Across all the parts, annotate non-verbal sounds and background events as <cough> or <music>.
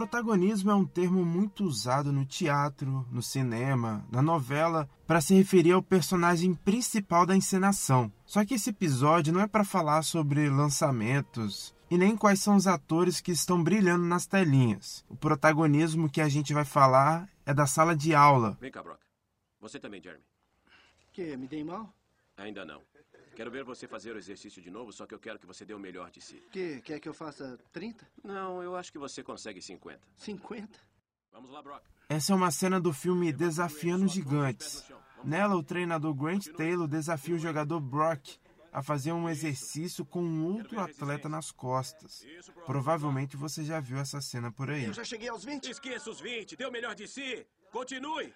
protagonismo é um termo muito usado no teatro, no cinema, na novela, para se referir ao personagem principal da encenação. Só que esse episódio não é para falar sobre lançamentos e nem quais são os atores que estão brilhando nas telinhas. O protagonismo que a gente vai falar é da sala de aula. Vem cá, Brock. Você também, Jeremy. Que, me dei mal? Ainda não. Quero ver você fazer o exercício de novo, só que eu quero que você dê o melhor de si. Que, quer que eu faça 30? Não, eu acho que você consegue 50. 50? Vamos lá, Brock. Essa é uma cena do filme Desafiando Gigantes. Nela, o treinador Grant Taylor desafia o jogador Brock a fazer um exercício com um outro atleta nas costas. Provavelmente você já viu essa cena por aí. Eu já cheguei aos 20. Esqueça os 20, dê o melhor de si. Continue.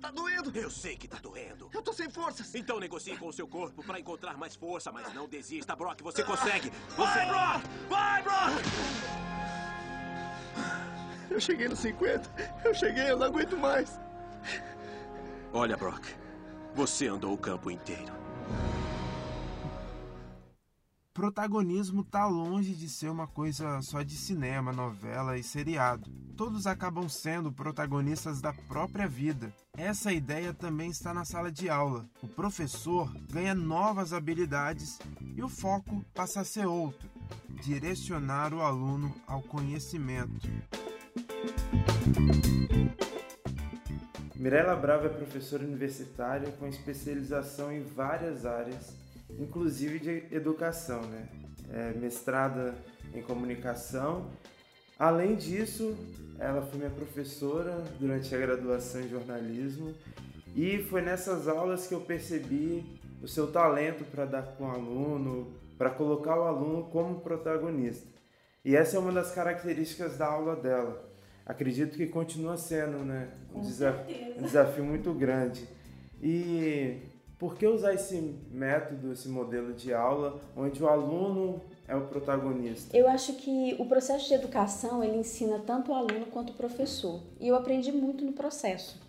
Tá doendo. Eu sei que tá doendo. Eu tô sem forças. Então negocie com o seu corpo para encontrar mais força, mas não desista, Brock. Você consegue. Você... Vai, Brock! Vai, Brock! Eu cheguei nos 50. Eu cheguei, eu não aguento mais. Olha, Brock. Você andou o campo inteiro. Protagonismo tá longe de ser uma coisa só de cinema, novela e seriado. Todos acabam sendo protagonistas da própria vida. Essa ideia também está na sala de aula. O professor ganha novas habilidades e o foco passa a ser outro: direcionar o aluno ao conhecimento. Mirella Brava é professora universitária com especialização em várias áreas inclusive de educação, né? É, mestrada em comunicação. Além disso, ela foi minha professora durante a graduação em jornalismo e foi nessas aulas que eu percebi o seu talento para dar com o aluno, para colocar o aluno como protagonista. E essa é uma das características da aula dela. Acredito que continua sendo, né, um, desafio, um desafio muito grande. E por que usar esse método, esse modelo de aula, onde o aluno é o protagonista? Eu acho que o processo de educação ele ensina tanto o aluno quanto o professor. E eu aprendi muito no processo.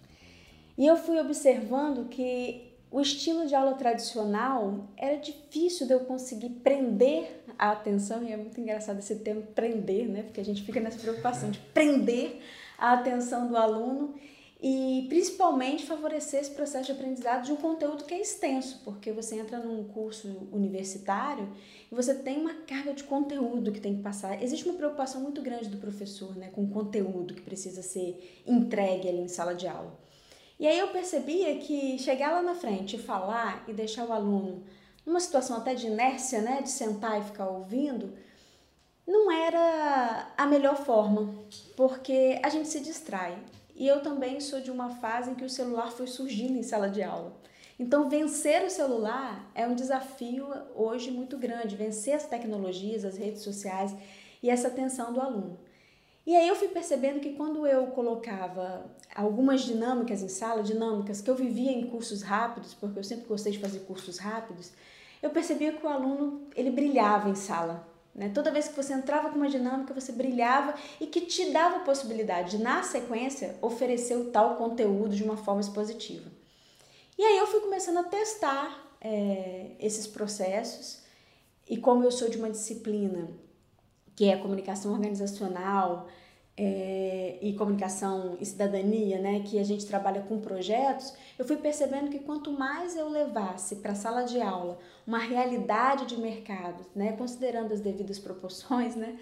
E eu fui observando que o estilo de aula tradicional era difícil de eu conseguir prender a atenção, e é muito engraçado esse termo prender, né? Porque a gente fica nessa preocupação de prender a atenção do aluno e principalmente favorecer esse processo de aprendizado de um conteúdo que é extenso, porque você entra num curso universitário e você tem uma carga de conteúdo que tem que passar. Existe uma preocupação muito grande do professor né, com o conteúdo que precisa ser entregue ali em sala de aula. E aí eu percebia que chegar lá na frente e falar e deixar o aluno numa situação até de inércia, né, de sentar e ficar ouvindo, não era a melhor forma, porque a gente se distrai. E eu também sou de uma fase em que o celular foi surgindo em sala de aula. Então, vencer o celular é um desafio hoje muito grande, vencer as tecnologias, as redes sociais e essa atenção do aluno. E aí eu fui percebendo que quando eu colocava algumas dinâmicas em sala, dinâmicas que eu vivia em cursos rápidos, porque eu sempre gostei de fazer cursos rápidos, eu percebia que o aluno ele brilhava em sala. Né? Toda vez que você entrava com uma dinâmica, você brilhava e que te dava a possibilidade de, na sequência, oferecer o tal conteúdo de uma forma expositiva. E aí eu fui começando a testar é, esses processos e como eu sou de uma disciplina que é comunicação organizacional, é, e comunicação e cidadania, né, que a gente trabalha com projetos, eu fui percebendo que quanto mais eu levasse para a sala de aula uma realidade de mercado, né, considerando as devidas proporções, né,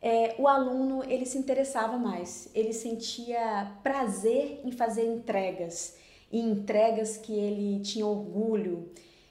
é, o aluno ele se interessava mais, ele sentia prazer em fazer entregas, e entregas que ele tinha orgulho.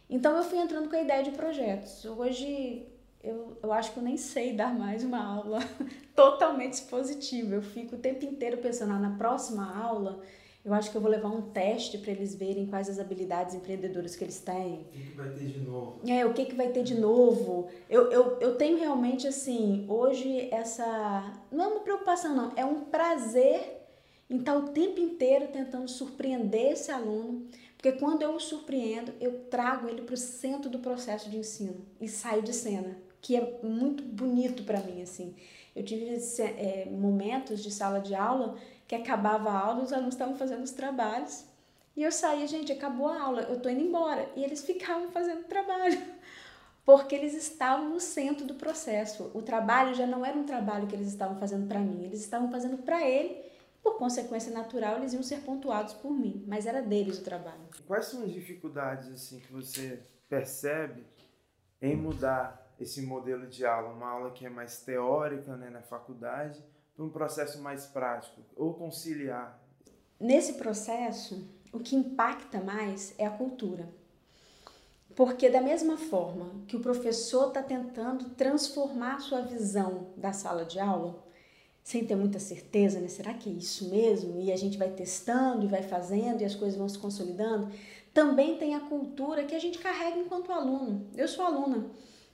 Então eu fui entrando com a ideia de projetos. Hoje eu, eu acho que eu nem sei dar mais uma aula <laughs> totalmente expositiva. Eu fico o tempo inteiro pensando, ah, na próxima aula, eu acho que eu vou levar um teste para eles verem quais as habilidades empreendedoras que eles têm. O que, que vai ter de novo? É, o que, que vai ter de novo. Eu, eu, eu tenho realmente, assim, hoje essa. Não é uma preocupação, não, é um prazer em estar o tempo inteiro tentando surpreender esse aluno. Porque quando eu o surpreendo, eu trago ele para o centro do processo de ensino e saio de cena que é muito bonito para mim, assim. Eu tive é, momentos de sala de aula que acabava a aula, os alunos estavam fazendo os trabalhos e eu saía, gente, acabou a aula, eu tô indo embora. E eles ficavam fazendo trabalho. <laughs> porque eles estavam no centro do processo. O trabalho já não era um trabalho que eles estavam fazendo para mim, eles estavam fazendo para ele. Por consequência natural, eles iam ser pontuados por mim, mas era deles o trabalho. Quais são as dificuldades assim que você percebe em mudar esse modelo de aula, uma aula que é mais teórica né, na faculdade, para um processo mais prático, ou conciliar? Nesse processo, o que impacta mais é a cultura. Porque, da mesma forma que o professor está tentando transformar sua visão da sala de aula, sem ter muita certeza, né? Será que é isso mesmo? E a gente vai testando e vai fazendo e as coisas vão se consolidando. Também tem a cultura que a gente carrega enquanto aluno. Eu sou aluna.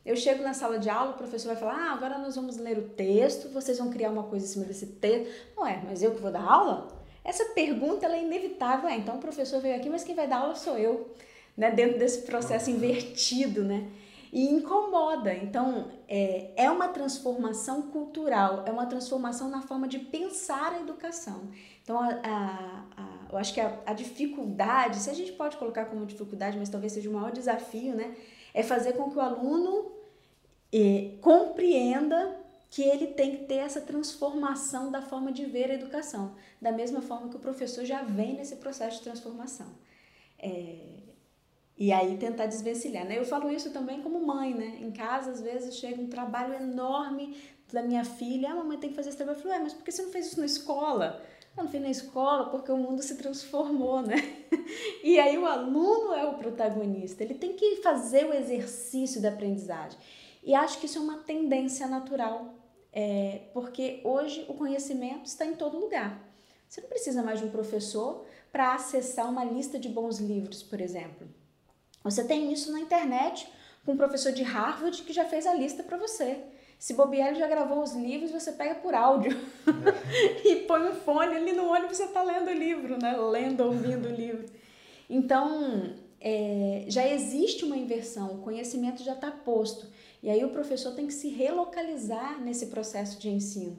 Eu chego na sala de aula, o professor vai falar: ah, agora nós vamos ler o texto, vocês vão criar uma coisa em cima desse texto. Não é, mas eu que vou dar aula? Essa pergunta é inevitável. É, então o professor veio aqui, mas quem vai dar aula sou eu né, dentro desse processo invertido, né? E incomoda. Então, é, é uma transformação cultural, é uma transformação na forma de pensar a educação. Então, a, a, a, eu acho que a, a dificuldade, se a gente pode colocar como dificuldade, mas talvez seja o maior desafio, né? É fazer com que o aluno é, compreenda que ele tem que ter essa transformação da forma de ver a educação, da mesma forma que o professor já vem nesse processo de transformação. É, e aí tentar desvencilhar, né? Eu falo isso também como mãe, né? Em casa, às vezes, chega um trabalho enorme da minha filha. Ah, mamãe tem que fazer esse trabalho. Eu falo, é, mas por que você não fez isso na escola? Eu não fiz na escola porque o mundo se transformou, né? <laughs> E aí o aluno é o protagonista. Ele tem que fazer o exercício da aprendizagem. E acho que isso é uma tendência natural, é, porque hoje o conhecimento está em todo lugar. Você não precisa mais de um professor para acessar uma lista de bons livros, por exemplo. Você tem isso na internet com um professor de Harvard que já fez a lista para você. Se bobear, ele já gravou os livros, você pega por áudio <laughs> e põe um fone ali no ônibus você está lendo o livro, né? Lendo, ouvindo o livro. Então, é, já existe uma inversão, o conhecimento já está posto. E aí o professor tem que se relocalizar nesse processo de ensino.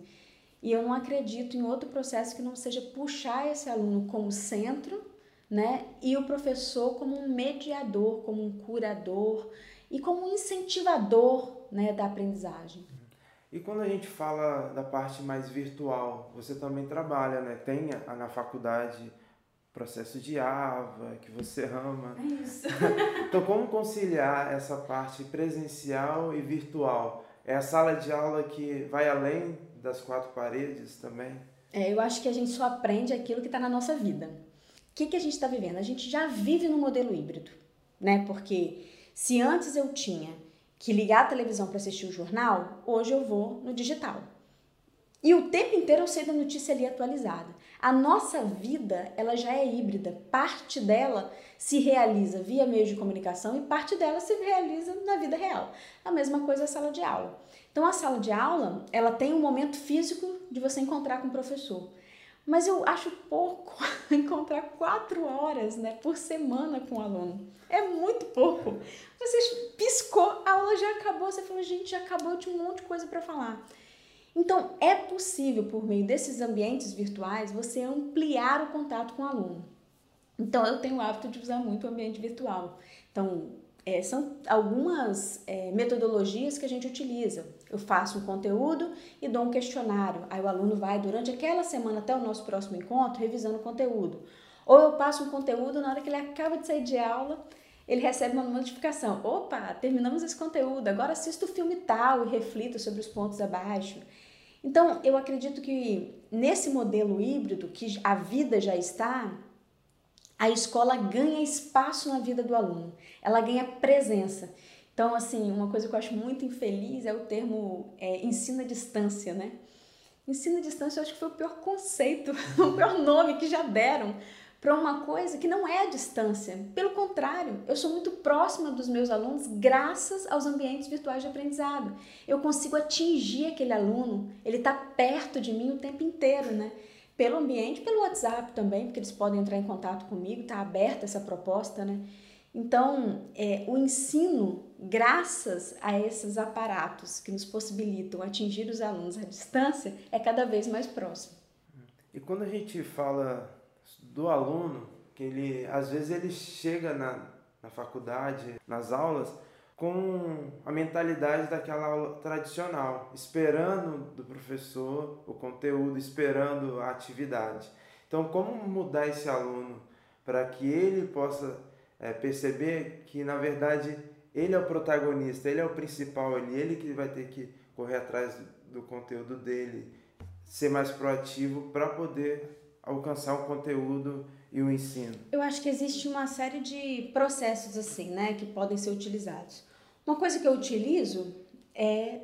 E eu não acredito em outro processo que não seja puxar esse aluno como centro né? E o professor como um mediador, como um curador e como um incentivador, né, da aprendizagem. E quando a gente fala da parte mais virtual, você também trabalha, né? Tem na faculdade processo de AVA, que você <laughs> ama. É isso. <laughs> então, como conciliar essa parte presencial e virtual? É a sala de aula que vai além das quatro paredes também? É, eu acho que a gente só aprende aquilo que está na nossa vida. O que, que a gente está vivendo? A gente já vive no modelo híbrido, né? Porque se antes eu tinha que ligar a televisão para assistir o jornal, hoje eu vou no digital. E o tempo inteiro eu sei da notícia ali atualizada. A nossa vida, ela já é híbrida. Parte dela se realiza via meios de comunicação e parte dela se realiza na vida real. A mesma coisa a sala de aula. Então a sala de aula, ela tem um momento físico de você encontrar com o professor. Mas eu acho pouco <laughs> encontrar quatro horas né, por semana com o aluno. É muito pouco. Você piscou, a aula já acabou, você falou, gente, já acabou, eu tinha um monte de coisa para falar. Então, é possível, por meio desses ambientes virtuais, você ampliar o contato com o aluno. Então, eu tenho o hábito de usar muito o ambiente virtual. Então, é, são algumas é, metodologias que a gente utiliza. Eu faço um conteúdo e dou um questionário. Aí o aluno vai, durante aquela semana até o nosso próximo encontro, revisando o conteúdo. Ou eu passo um conteúdo, na hora que ele acaba de sair de aula, ele recebe uma notificação. Opa, terminamos esse conteúdo, agora assisto o filme tal e reflito sobre os pontos abaixo. Então, eu acredito que nesse modelo híbrido, que a vida já está, a escola ganha espaço na vida do aluno, ela ganha presença. Então, assim, uma coisa que eu acho muito infeliz é o termo é, ensino à distância, né? Ensino à distância eu acho que foi o pior conceito, <laughs> o pior nome que já deram para uma coisa que não é a distância. Pelo contrário, eu sou muito próxima dos meus alunos graças aos ambientes virtuais de aprendizado. Eu consigo atingir aquele aluno, ele está perto de mim o tempo inteiro, né? pelo ambiente, pelo WhatsApp também, porque eles podem entrar em contato comigo, está aberta essa proposta, né? Então, é, o ensino, graças a esses aparatos que nos possibilitam atingir os alunos à distância, é cada vez mais próximo. E quando a gente fala do aluno, que ele às vezes ele chega na, na faculdade, nas aulas, com a mentalidade daquela aula tradicional, esperando do professor o conteúdo, esperando a atividade. Então, como mudar esse aluno para que ele possa é, perceber que, na verdade, ele é o protagonista, ele é o principal, ele, ele que vai ter que correr atrás do, do conteúdo dele, ser mais proativo para poder alcançar o conteúdo e o ensino? Eu acho que existe uma série de processos assim, né, que podem ser utilizados. Uma coisa que eu utilizo é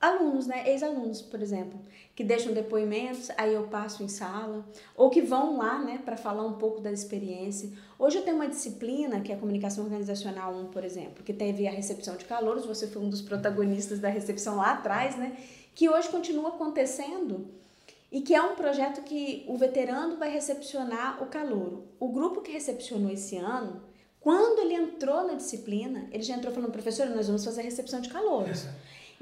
alunos, né, ex-alunos, por exemplo, que deixam depoimentos, aí eu passo em sala, ou que vão lá, né, para falar um pouco da experiência. Hoje eu tenho uma disciplina, que é a comunicação organizacional 1, por exemplo, que teve a recepção de calouros, você foi um dos protagonistas da recepção lá atrás, né, que hoje continua acontecendo e que é um projeto que o veterano vai recepcionar o calouro. O grupo que recepcionou esse ano, quando ele entrou na disciplina, ele já entrou falando, professor, nós vamos fazer a recepção de calouros.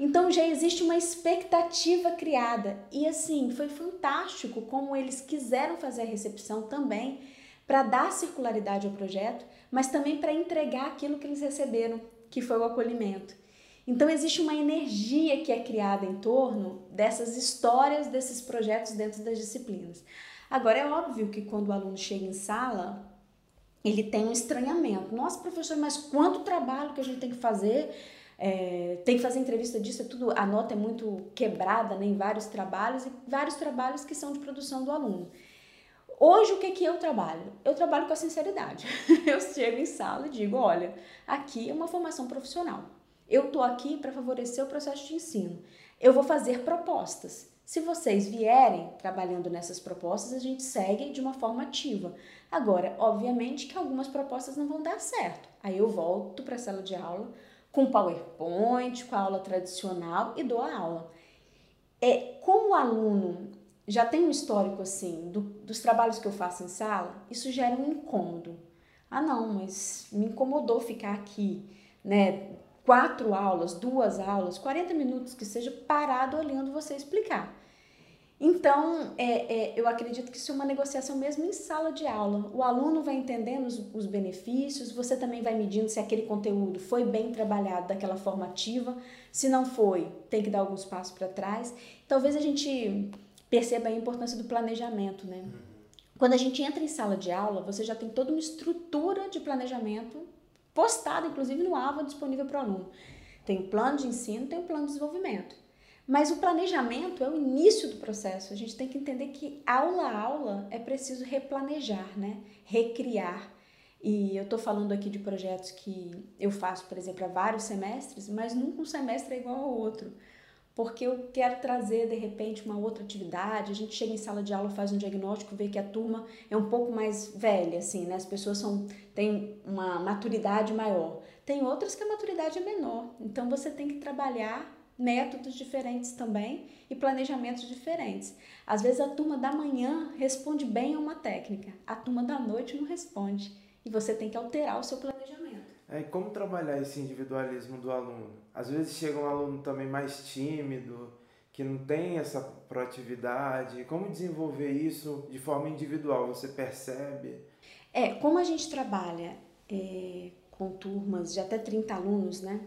Então já existe uma expectativa criada. E assim, foi fantástico como eles quiseram fazer a recepção também para dar circularidade ao projeto, mas também para entregar aquilo que eles receberam, que foi o acolhimento. Então existe uma energia que é criada em torno dessas histórias desses projetos dentro das disciplinas. Agora é óbvio que quando o aluno chega em sala, ele tem um estranhamento. Nossa, professor, mas quanto trabalho que a gente tem que fazer? É, tem que fazer entrevista disso, é tudo, a nota é muito quebrada né, em vários trabalhos e vários trabalhos que são de produção do aluno. Hoje, o que, que eu trabalho? Eu trabalho com a sinceridade. <laughs> Eu chego em sala e digo: olha, aqui é uma formação profissional. Eu estou aqui para favorecer o processo de ensino. Eu vou fazer propostas. Se vocês vierem trabalhando nessas propostas, a gente segue de uma forma ativa. Agora, obviamente que algumas propostas não vão dar certo. Aí eu volto para a sala de aula com PowerPoint, com a aula tradicional e dou a aula. É, como o aluno já tem um histórico assim do, dos trabalhos que eu faço em sala, isso gera um incômodo. Ah, não, mas me incomodou ficar aqui, né? quatro aulas, duas aulas, 40 minutos que seja parado olhando você explicar. Então, é, é, eu acredito que isso é uma negociação mesmo em sala de aula. O aluno vai entendendo os, os, benefícios, você também vai medindo se aquele conteúdo foi bem trabalhado daquela forma ativa. Se não foi, tem que dar alguns passos para trás. Talvez a gente perceba a importância do planejamento, né? Quando a gente entra em sala de aula, você já tem toda uma estrutura de planejamento postada, inclusive no AVA disponível para o aluno. Tem o plano de ensino, tem o plano de desenvolvimento. Mas o planejamento é o início do processo. A gente tem que entender que aula a aula é preciso replanejar, né? recriar. E eu estou falando aqui de projetos que eu faço, por exemplo, há vários semestres, mas nunca um semestre é igual ao outro porque eu quero trazer de repente uma outra atividade. A gente chega em sala de aula, faz um diagnóstico, vê que a turma é um pouco mais velha, assim, né? As pessoas são, têm uma maturidade maior. Tem outras que a maturidade é menor. Então você tem que trabalhar métodos diferentes também e planejamentos diferentes. Às vezes a turma da manhã responde bem a uma técnica, a turma da noite não responde. E você tem que alterar o seu planejamento. É, como trabalhar esse individualismo do aluno? Às vezes chega um aluno também mais tímido, que não tem essa proatividade. Como desenvolver isso de forma individual? Você percebe? É, como a gente trabalha é, com turmas de até 30 alunos, né?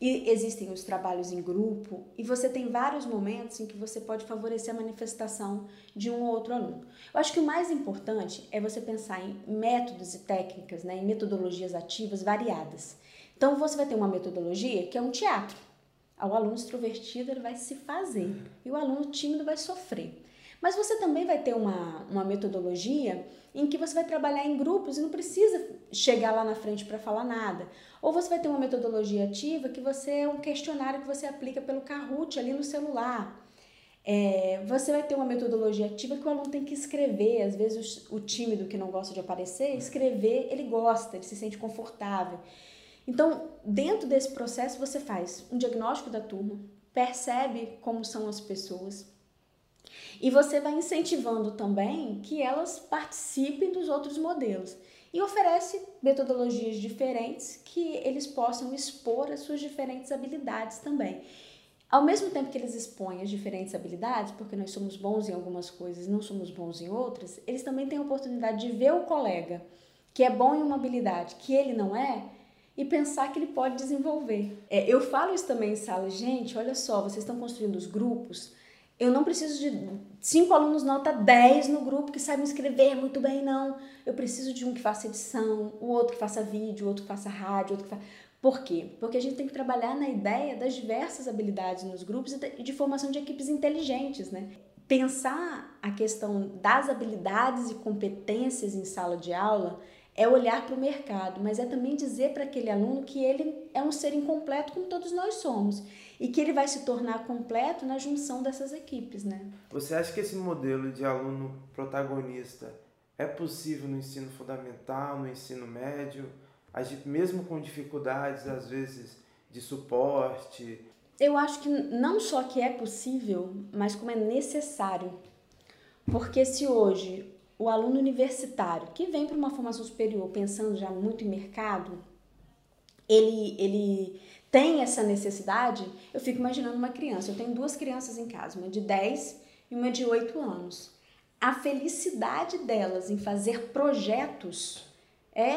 E existem os trabalhos em grupo e você tem vários momentos em que você pode favorecer a manifestação de um ou outro aluno. Eu acho que o mais importante é você pensar em métodos e técnicas, né, em metodologias ativas variadas. Então você vai ter uma metodologia que é um teatro. O aluno extrovertido ele vai se fazer e o aluno tímido vai sofrer. Mas você também vai ter uma, uma metodologia em que você vai trabalhar em grupos e não precisa chegar lá na frente para falar nada. Ou você vai ter uma metodologia ativa que você é um questionário que você aplica pelo Kahoot ali no celular. É, você vai ter uma metodologia ativa que o aluno tem que escrever. Às vezes o, o tímido que não gosta de aparecer, escrever, ele gosta, ele se sente confortável. Então, dentro desse processo, você faz um diagnóstico da turma, percebe como são as pessoas, e você vai incentivando também que elas participem dos outros modelos e oferece metodologias diferentes que eles possam expor as suas diferentes habilidades também. Ao mesmo tempo que eles expõem as diferentes habilidades, porque nós somos bons em algumas coisas não somos bons em outras, eles também têm a oportunidade de ver o colega que é bom em uma habilidade que ele não é e pensar que ele pode desenvolver. É, eu falo isso também em sala, gente, olha só, vocês estão construindo os grupos, eu não preciso de cinco alunos nota 10 no grupo que sabem escrever muito bem, não. Eu preciso de um que faça edição, o outro que faça vídeo, o outro que faça rádio, outro que faça... Por quê? Porque a gente tem que trabalhar na ideia das diversas habilidades nos grupos e de formação de equipes inteligentes, né? Pensar a questão das habilidades e competências em sala de aula é olhar para o mercado, mas é também dizer para aquele aluno que ele é um ser incompleto como todos nós somos e que ele vai se tornar completo na junção dessas equipes, né? Você acha que esse modelo de aluno protagonista é possível no ensino fundamental, no ensino médio, mesmo com dificuldades às vezes de suporte? Eu acho que não só que é possível, mas como é necessário. Porque se hoje o aluno universitário que vem para uma formação superior pensando já muito em mercado, ele, ele tem essa necessidade, eu fico imaginando uma criança. Eu tenho duas crianças em casa, uma de 10 e uma de 8 anos. A felicidade delas em fazer projetos é,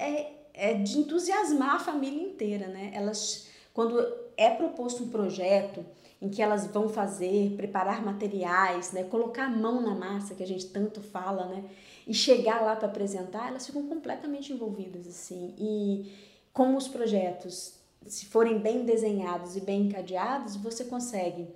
é, é de entusiasmar a família inteira, né? Elas, quando é proposto um projeto em que elas vão fazer, preparar materiais, né? Colocar a mão na massa, que a gente tanto fala, né? E chegar lá para apresentar, elas ficam completamente envolvidas, assim. E como os projetos se forem bem desenhados e bem encadeados, você consegue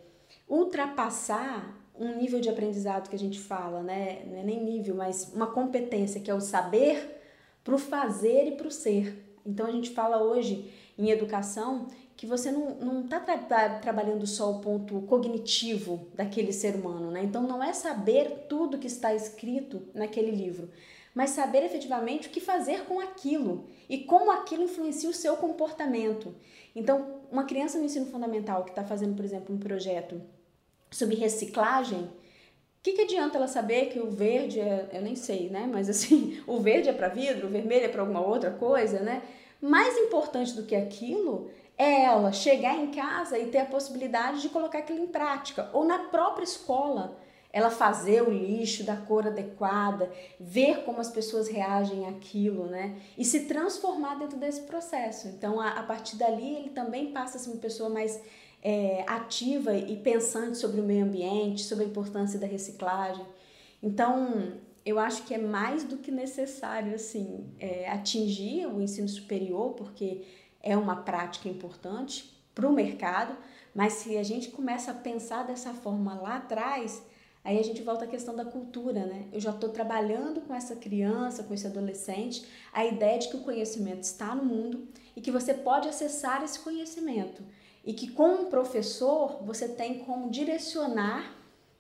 ultrapassar um nível de aprendizado que a gente fala, né? Não é nem nível, mas uma competência que é o saber para o fazer e para o ser. Então a gente fala hoje em educação que você não está tra trabalhando só o ponto cognitivo daquele ser humano, né? Então não é saber tudo que está escrito naquele livro, mas saber efetivamente o que fazer com aquilo e como aquilo influencia o seu comportamento. Então, uma criança no ensino fundamental que está fazendo, por exemplo, um projeto sobre reciclagem, o que, que adianta ela saber que o verde é, eu nem sei, né? Mas assim, <laughs> o verde é para vidro, o vermelho é para alguma outra coisa, né? Mais importante do que aquilo é ela chegar em casa e ter a possibilidade de colocar aquilo em prática, ou na própria escola ela fazer o lixo da cor adequada, ver como as pessoas reagem àquilo, né? E se transformar dentro desse processo. Então, a, a partir dali, ele também passa a ser uma pessoa mais é, ativa e pensante sobre o meio ambiente, sobre a importância da reciclagem. Então, eu acho que é mais do que necessário, assim, é, atingir o ensino superior, porque é uma prática importante para o mercado, mas se a gente começa a pensar dessa forma lá atrás, Aí a gente volta à questão da cultura, né? Eu já estou trabalhando com essa criança, com esse adolescente, a ideia de que o conhecimento está no mundo e que você pode acessar esse conhecimento. E que com um professor você tem como direcionar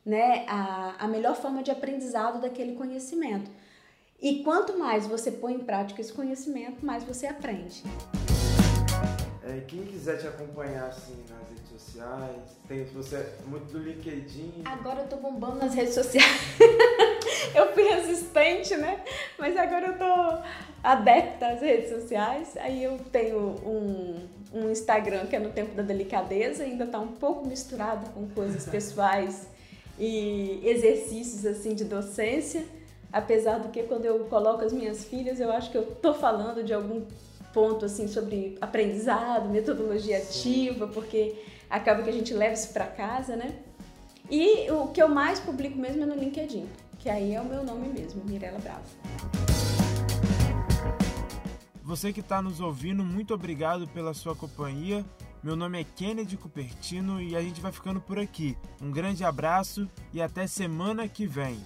né, a, a melhor forma de aprendizado daquele conhecimento. E quanto mais você põe em prática esse conhecimento, mais você aprende. É, quem quiser te acompanhar assim nas redes sociais, tem você é muito do LinkedIn. Agora eu tô bombando nas redes sociais. <laughs> eu fui resistente, né? Mas agora eu tô adepta às redes sociais. Aí eu tenho um, um Instagram que é no tempo da delicadeza, ainda tá um pouco misturado com coisas pessoais e exercícios assim de docência. Apesar do que quando eu coloco as minhas filhas, eu acho que eu tô falando de algum ponto assim sobre aprendizado, metodologia ativa, porque acaba que a gente leva isso para casa, né? E o que eu mais publico mesmo é no LinkedIn, que aí é o meu nome mesmo, Mirella Bravo. Você que está nos ouvindo, muito obrigado pela sua companhia. Meu nome é Kennedy Cupertino e a gente vai ficando por aqui. Um grande abraço e até semana que vem.